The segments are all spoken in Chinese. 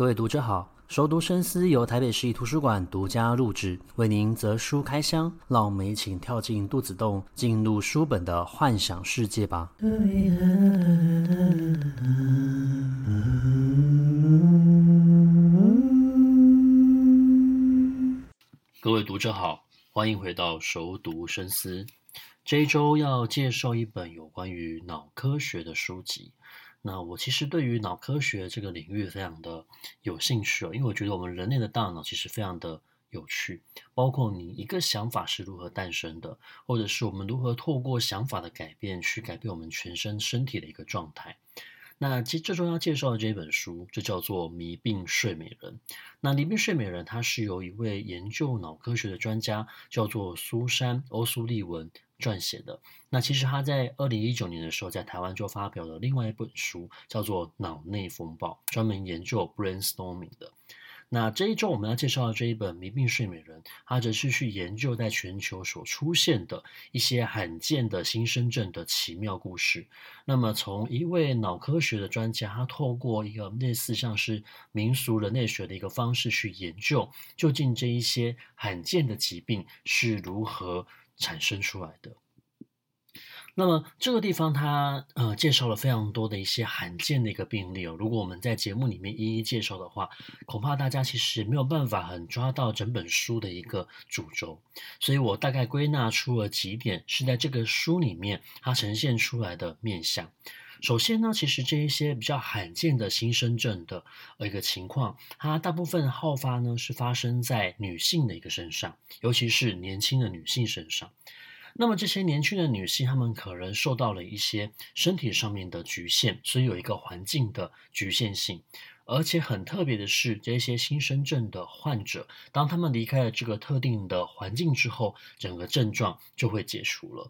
各位读者好，熟读深思由台北市立图书馆独家录制，为您择书开箱，让我们一起跳进肚子洞，进入书本的幻想世界吧。各位读者好，欢迎回到熟读深思。这一周要介绍一本有关于脑科学的书籍。那我其实对于脑科学这个领域非常的有兴趣哦，因为我觉得我们人类的大脑其实非常的有趣，包括你一个想法是如何诞生的，或者是我们如何透过想法的改变去改变我们全身身体的一个状态。那其实最重要介绍的这本书就叫做《迷病睡美人》。那《迷病睡美人》它是由一位研究脑科学的专家叫做苏珊·欧苏利文。撰写的。那其实他在二零一九年的时候，在台湾就发表了另外一本书，叫做《脑内风暴》，专门研究 brainstorming 的。那这一周我们要介绍的这一本《迷病睡美人》，它则是去研究在全球所出现的一些罕见的新生症的奇妙故事。那么，从一位脑科学的专家，他透过一个类似像是民俗人类学的一个方式去研究，究竟这一些罕见的疾病是如何产生出来的。那么这个地方它呃介绍了非常多的一些罕见的一个病例哦。如果我们在节目里面一一介绍的话，恐怕大家其实没有办法很抓到整本书的一个主轴。所以我大概归纳出了几点，是在这个书里面它呈现出来的面相。首先呢，其实这一些比较罕见的新生症的呃一个情况，它大部分好发呢是发生在女性的一个身上，尤其是年轻的女性身上。那么这些年轻的女性，她们可能受到了一些身体上面的局限，所以有一个环境的局限性。而且很特别的是，这些新生症的患者，当他们离开了这个特定的环境之后，整个症状就会解除了。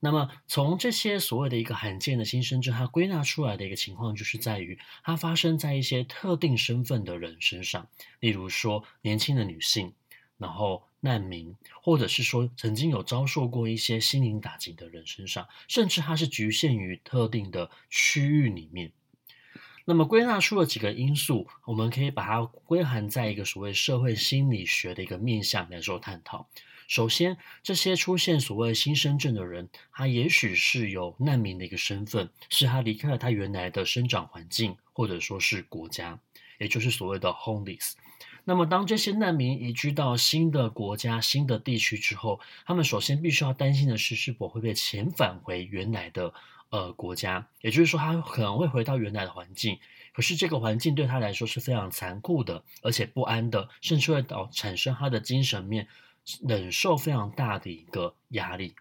那么，从这些所谓的一个罕见的新生症，它归纳出来的一个情况，就是在于它发生在一些特定身份的人身上，例如说年轻的女性，然后难民，或者是说曾经有遭受过一些心灵打击的人身上，甚至它是局限于特定的区域里面。那么归纳出了几个因素，我们可以把它归含在一个所谓社会心理学的一个面向来做探讨。首先，这些出现所谓新生症的人，他也许是有难民的一个身份，是他离开了他原来的生长环境，或者说是国家，也就是所谓的 homeless。那么，当这些难民移居到新的国家、新的地区之后，他们首先必须要担心的是，是否会被遣返回原来的呃国家，也就是说，他可能会回到原来的环境，可是这个环境对他来说是非常残酷的，而且不安的，甚至会导产生他的精神面。忍受非常大的一个压力，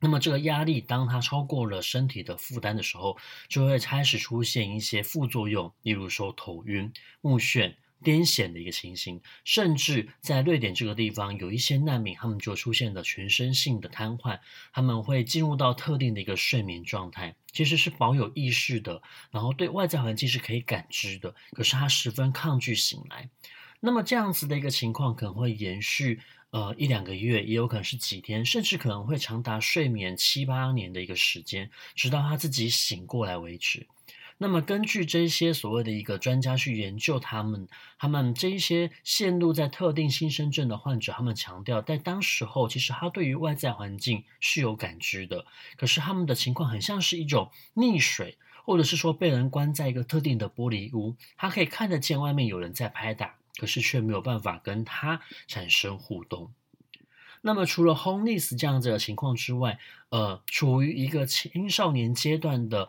那么这个压力当它超过了身体的负担的时候，就会开始出现一些副作用，例如说头晕、目眩、癫痫的一个情形，甚至在瑞典这个地方，有一些难民他们就出现了全身性的瘫痪，他们会进入到特定的一个睡眠状态，其实是保有意识的，然后对外在环境是可以感知的，可是他十分抗拒醒来。那么这样子的一个情况可能会延续。呃，一两个月，也有可能是几天，甚至可能会长达睡眠七八年的一个时间，直到他自己醒过来为止。那么，根据这些所谓的一个专家去研究他们，他们这一些陷入在特定新生症的患者，他们强调，在当时候，其实他对于外在环境是有感知的，可是他们的情况很像是一种溺水，或者是说被人关在一个特定的玻璃屋，他可以看得见外面有人在拍打。可是却没有办法跟他产生互动。那么，除了 homeless 这样子的情况之外，呃，处于一个青少年阶段的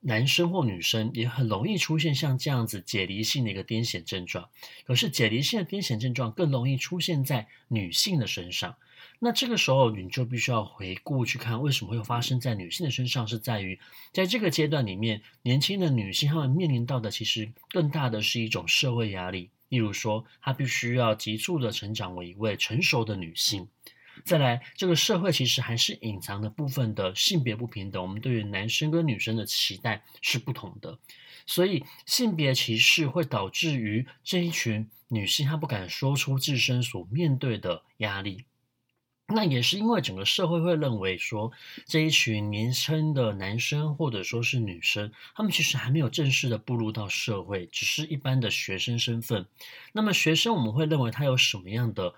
男生或女生，也很容易出现像这样子解离性的一个癫痫症状。可是，解离性的癫痫症状更容易出现在女性的身上。那这个时候，你就必须要回顾去看，为什么会发生在女性的身上？是在于，在这个阶段里面，年轻的女性她们面临到的，其实更大的是一种社会压力。例如说，她必须要急速的成长为一位成熟的女性。再来，这个社会其实还是隐藏的部分的性别不平等。我们对于男生跟女生的期待是不同的，所以性别歧视会导致于这一群女性她不敢说出自身所面对的压力。那也是因为整个社会会认为说，这一群年轻的男生或者说是女生，他们其实还没有正式的步入到社会，只是一般的学生身份。那么学生我们会认为他有什么样的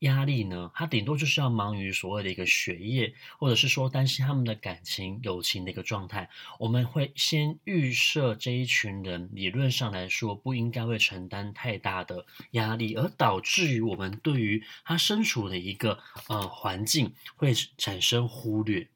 压力呢？他顶多就是要忙于所谓的一个学业，或者是说担心他们的感情、友情的一个状态。我们会先预设这一群人，理论上来说不应该会承担太大的压力，而导致于我们对于他身处的一个呃环境会产生忽略。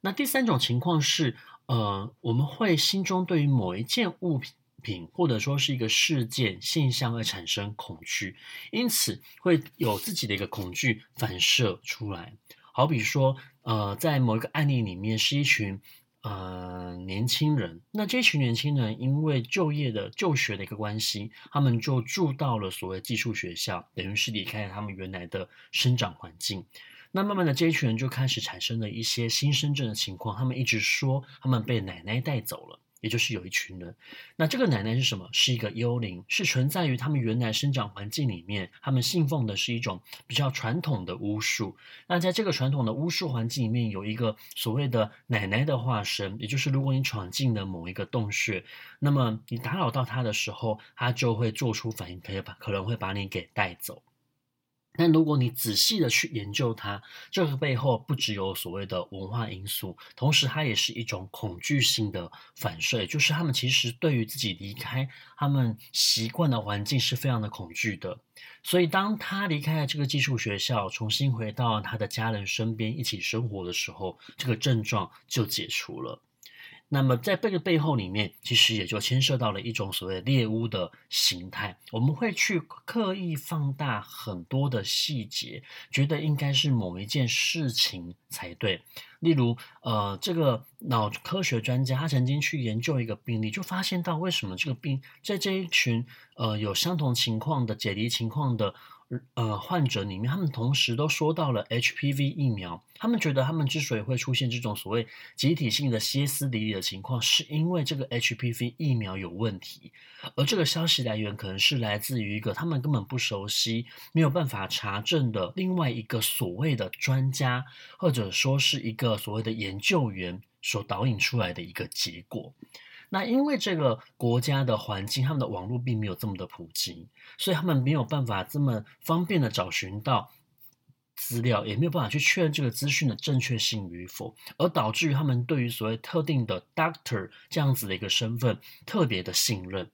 那第三种情况是，呃，我们会心中对于某一件物品。品或者说是一个事件现象而产生恐惧，因此会有自己的一个恐惧反射出来。好比说，呃，在某一个案例里面是一群呃年轻人，那这群年轻人因为就业的就学的一个关系，他们就住到了所谓技术学校，等于是离开了他们原来的生长环境。那慢慢的，这一群人就开始产生了一些新生症的情况，他们一直说他们被奶奶带走了。也就是有一群人，那这个奶奶是什么？是一个幽灵，是存在于他们原来生长环境里面。他们信奉的是一种比较传统的巫术。那在这个传统的巫术环境里面，有一个所谓的奶奶的化身，也就是如果你闯进了某一个洞穴，那么你打扰到他的时候，他就会做出反应，可以把可能会把你给带走。但如果你仔细的去研究它，这个背后不只有所谓的文化因素，同时它也是一种恐惧性的反射，就是他们其实对于自己离开他们习惯的环境是非常的恐惧的。所以当他离开了这个寄宿学校，重新回到他的家人身边一起生活的时候，这个症状就解除了。那么，在这个背后里面，其实也就牵涉到了一种所谓猎巫的形态。我们会去刻意放大很多的细节，觉得应该是某一件事情才对。例如，呃，这个脑科学专家他曾经去研究一个病例，就发现到为什么这个病在这一群呃有相同情况的解离情况的。呃，患者里面，他们同时都说到了 HPV 疫苗。他们觉得，他们之所以会出现这种所谓集体性的歇斯底里的情况，是因为这个 HPV 疫苗有问题。而这个消息来源可能是来自于一个他们根本不熟悉、没有办法查证的另外一个所谓的专家，或者说是一个所谓的研究员所导引出来的一个结果。那因为这个国家的环境，他们的网络并没有这么的普及，所以他们没有办法这么方便的找寻到资料，也没有办法去确认这个资讯的正确性与否，而导致于他们对于所谓特定的 doctor 这样子的一个身份特别的信任。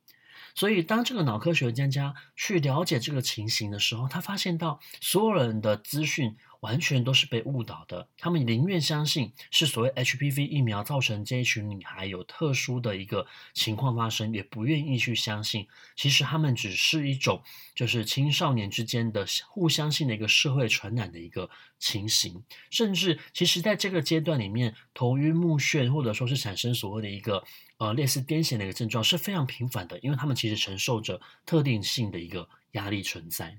所以当这个脑科学专家去了解这个情形的时候，他发现到所有人的资讯。完全都是被误导的，他们宁愿相信是所谓 HPV 疫苗造成这一群女孩有特殊的一个情况发生，也不愿意去相信，其实他们只是一种就是青少年之间的互相性的一个社会传染的一个情形，甚至其实在这个阶段里面，头晕目眩或者说是产生所谓的一个呃类似癫痫的一个症状是非常频繁的，因为他们其实承受着特定性的一个压力存在。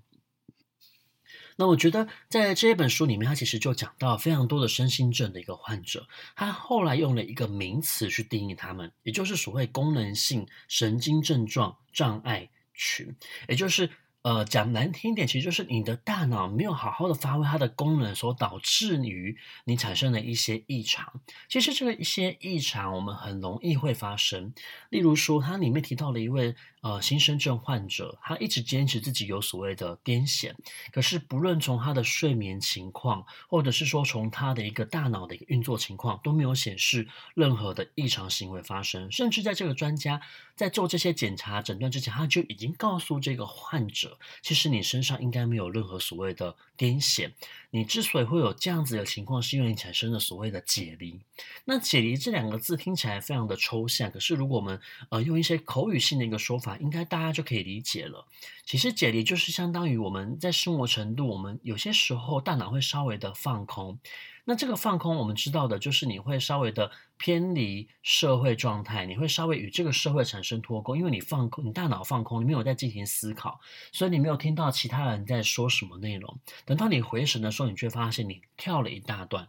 那我觉得，在这一本书里面，他其实就讲到非常多的身心症的一个患者，他后来用了一个名词去定义他们，也就是所谓功能性神经症状障碍群，也就是。呃，讲难听一点，其实就是你的大脑没有好好的发挥它的功能，所导致于你产生的一些异常。其实这个一些异常，我们很容易会发生。例如说，它里面提到了一位呃新生症患者，他一直坚持自己有所谓的癫痫，可是不论从他的睡眠情况，或者是说从他的一个大脑的一个运作情况，都没有显示任何的异常行为发生。甚至在这个专家在做这些检查诊断之前，他就已经告诉这个患者。其实你身上应该没有任何所谓的癫痫，你之所以会有这样子的情况，是因为你产生了所谓的解离。那解离这两个字听起来非常的抽象，可是如果我们呃用一些口语性的一个说法，应该大家就可以理解了。其实解离就是相当于我们在生活程度，我们有些时候大脑会稍微的放空。那这个放空，我们知道的就是你会稍微的偏离社会状态，你会稍微与这个社会产生脱钩，因为你放空，你大脑放空，你没有在进行思考，所以你没有听到其他人在说什么内容。等到你回神的时候，你却发现你跳了一大段。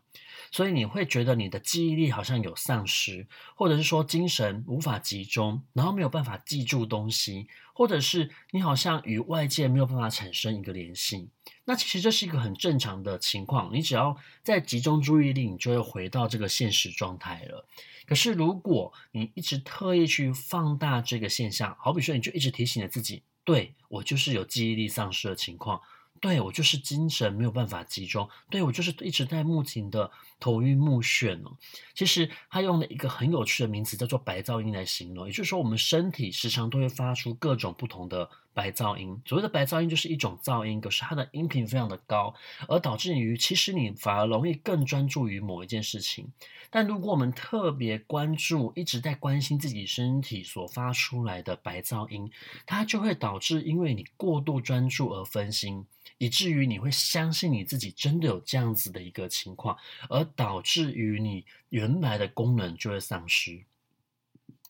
所以你会觉得你的记忆力好像有丧失，或者是说精神无法集中，然后没有办法记住东西，或者是你好像与外界没有办法产生一个联系。那其实这是一个很正常的情况，你只要再集中注意力，你就会回到这个现实状态了。可是如果你一直特意去放大这个现象，好比说你就一直提醒着自己，对，我就是有记忆力丧失的情况。对，我就是精神没有办法集中，对，我就是一直在不停的头晕目眩哦。其实他用了一个很有趣的名词叫做白噪音来形容，也就是说我们身体时常都会发出各种不同的白噪音。所谓的白噪音就是一种噪音，可是它的音频非常的高，而导致于其实你反而容易更专注于某一件事情。但如果我们特别关注，一直在关心自己身体所发出来的白噪音，它就会导致因为你过度专注而分心。以至于你会相信你自己真的有这样子的一个情况，而导致于你原来的功能就会丧失。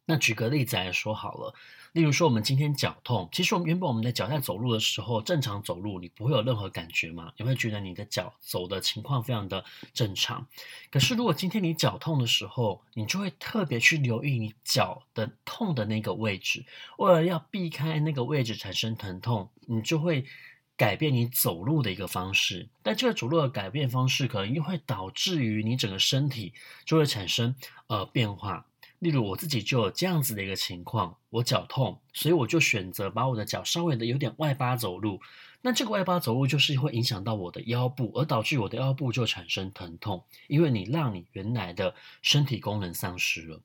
那举个例子来说好了，例如说我们今天脚痛，其实我们原本我们的脚在走路的时候正常走路，你不会有任何感觉嘛？你会觉得你的脚走的情况非常的正常。可是如果今天你脚痛的时候，你就会特别去留意你脚的痛的那个位置，为了要避开那个位置产生疼痛，你就会。改变你走路的一个方式，但这个走路的改变方式可能又会导致于你整个身体就会产生呃变化。例如我自己就有这样子的一个情况，我脚痛，所以我就选择把我的脚稍微的有点外八走路。那这个外八走路就是会影响到我的腰部，而导致我的腰部就产生疼痛，因为你让你原来的身体功能丧失了。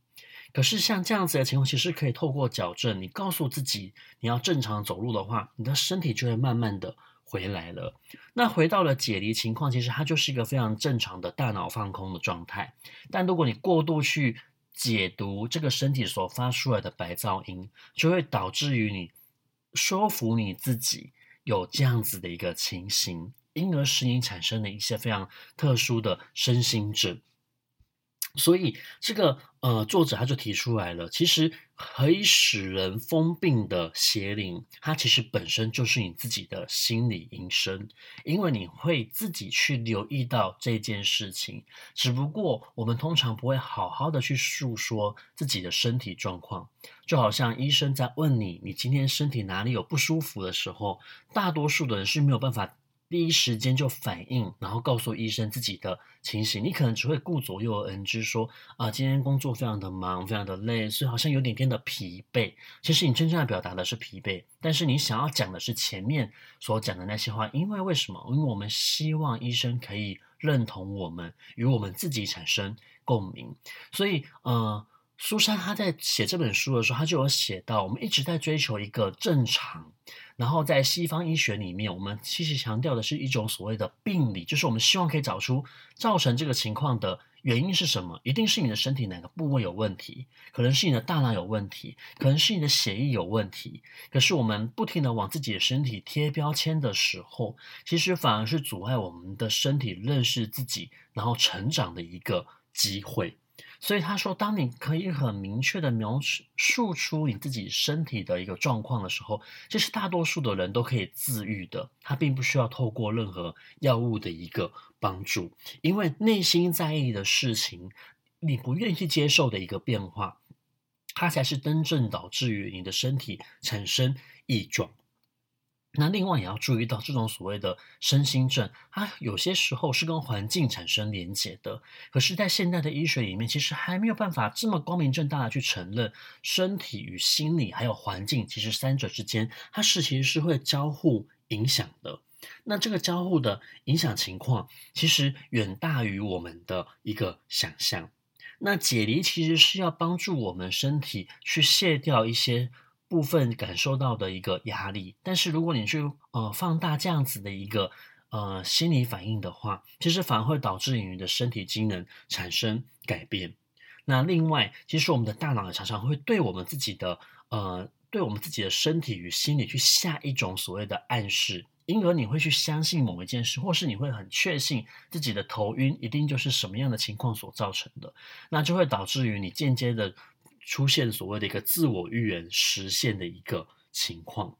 可是像这样子的情况，其实可以透过矫正，你告诉自己你要正常走路的话，你的身体就会慢慢的回来了。那回到了解离情况，其实它就是一个非常正常的大脑放空的状态。但如果你过度去解读这个身体所发出来的白噪音，就会导致于你说服你自己有这样子的一个情形，因而使你产生了一些非常特殊的身心症。所以，这个呃，作者他就提出来了，其实可以使人疯病的邪灵，它其实本身就是你自己的心理医生，因为你会自己去留意到这件事情，只不过我们通常不会好好的去诉说自己的身体状况，就好像医生在问你，你今天身体哪里有不舒服的时候，大多数的人是没有办法。第一时间就反应，然后告诉医生自己的情形。你可能只会顾左右而言之，说啊，今天工作非常的忙，非常的累，所以好像有点变得疲惫。其实你真正要表达的是疲惫，但是你想要讲的是前面所讲的那些话。因为为什么？因为我们希望医生可以认同我们，与我们自己产生共鸣。所以，呃，苏珊她在写这本书的时候，她就有写到，我们一直在追求一个正常。然后在西方医学里面，我们其实强调的是一种所谓的病理，就是我们希望可以找出造成这个情况的原因是什么，一定是你的身体哪个部位有问题，可能是你的大脑有问题，可能是你的血液有问题。可是我们不停的往自己的身体贴标签的时候，其实反而是阻碍我们的身体认识自己，然后成长的一个机会。所以他说，当你可以很明确的描述出你自己身体的一个状况的时候，其实大多数的人都可以自愈的，他并不需要透过任何药物的一个帮助，因为内心在意的事情，你不愿意接受的一个变化，它才是真正导致于你的身体产生异状。那另外也要注意到，这种所谓的身心症，它有些时候是跟环境产生连结的。可是，在现代的医学里面，其实还没有办法这么光明正大的去承认身体与心理还有环境，其实三者之间，它是其实是会交互影响的。那这个交互的影响情况，其实远大于我们的一个想象。那解离其实是要帮助我们身体去卸掉一些。部分感受到的一个压力，但是如果你去呃放大这样子的一个呃心理反应的话，其实反而会导致你的身体机能产生改变。那另外，其实我们的大脑也常常会对我们自己的呃对我们自己的身体与心理去下一种所谓的暗示，因而你会去相信某一件事，或是你会很确信自己的头晕一定就是什么样的情况所造成的，那就会导致于你间接的。出现所谓的一个自我预言实现的一个情况，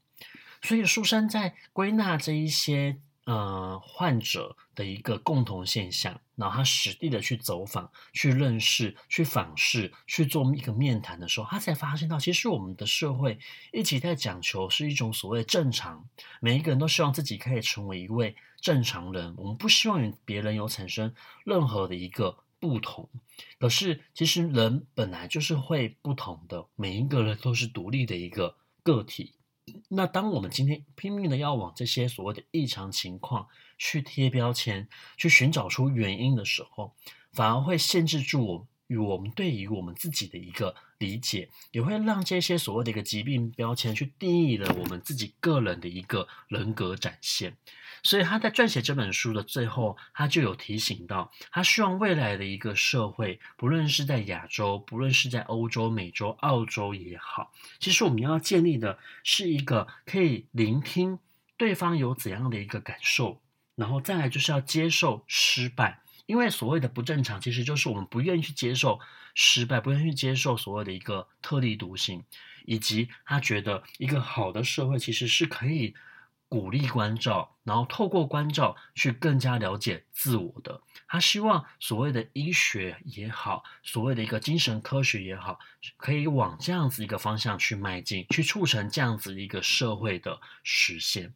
所以苏珊在归纳这一些呃，患者的一个共同现象，然后他实地的去走访、去认识、去访视、去做一个面谈的时候，他才发现到，其实我们的社会一直在讲求是一种所谓正常，每一个人都希望自己可以成为一位正常人，我们不希望与别人有产生任何的一个不同。可是，其实人本来就是会不同的，每一个人都是独立的一个个体。那当我们今天拼命的要往这些所谓的异常情况去贴标签，去寻找出原因的时候，反而会限制住我与我们对于我们自己的一个理解，也会让这些所谓的一个疾病标签去定义了我们自己个人的一个人格展现。所以他在撰写这本书的最后，他就有提醒到，他希望未来的一个社会，不论是在亚洲，不论是在欧洲、美洲、澳洲也好，其实我们要建立的是一个可以聆听对方有怎样的一个感受，然后再来就是要接受失败，因为所谓的不正常，其实就是我们不愿意去接受失败，不愿意去接受所谓的一个特立独行，以及他觉得一个好的社会其实是可以。鼓励关照，然后透过关照去更加了解自我的。他希望所谓的医学也好，所谓的一个精神科学也好，可以往这样子一个方向去迈进，去促成这样子一个社会的实现。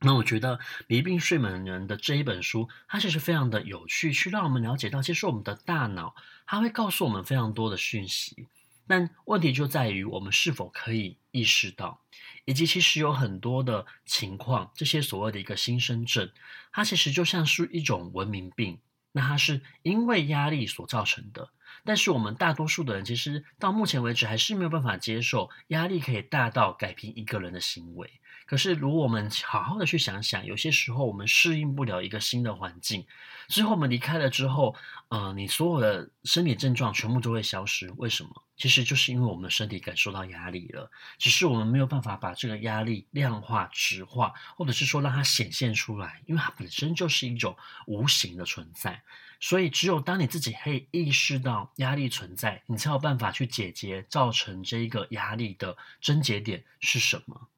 那我觉得《迷病睡美人》的这一本书，它其实非常的有趣，去让我们了解到，其实我们的大脑它会告诉我们非常多的讯息。但问题就在于我们是否可以意识到，以及其实有很多的情况，这些所谓的一个心身症，它其实就像是一种文明病，那它是因为压力所造成的。但是我们大多数的人，其实到目前为止还是没有办法接受压力可以大到改变一个人的行为。可是，如果我们好好的去想想，有些时候我们适应不了一个新的环境，之后我们离开了之后，呃，你所有的生理症状全部都会消失。为什么？其实就是因为我们的身体感受到压力了，只是我们没有办法把这个压力量化、质化，或者是说让它显现出来，因为它本身就是一种无形的存在。所以，只有当你自己可以意识到压力存在，你才有办法去解决造成这一个压力的症结点是什么。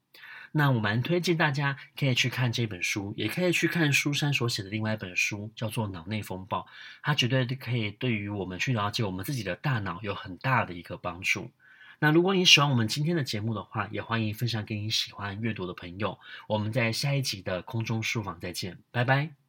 那我蛮推荐大家可以去看这本书，也可以去看书珊所写的另外一本书，叫做《脑内风暴》，它绝对可以对于我们去了解我们自己的大脑有很大的一个帮助。那如果你喜欢我们今天的节目的话，也欢迎分享给你喜欢阅读的朋友。我们在下一集的空中书房再见，拜拜。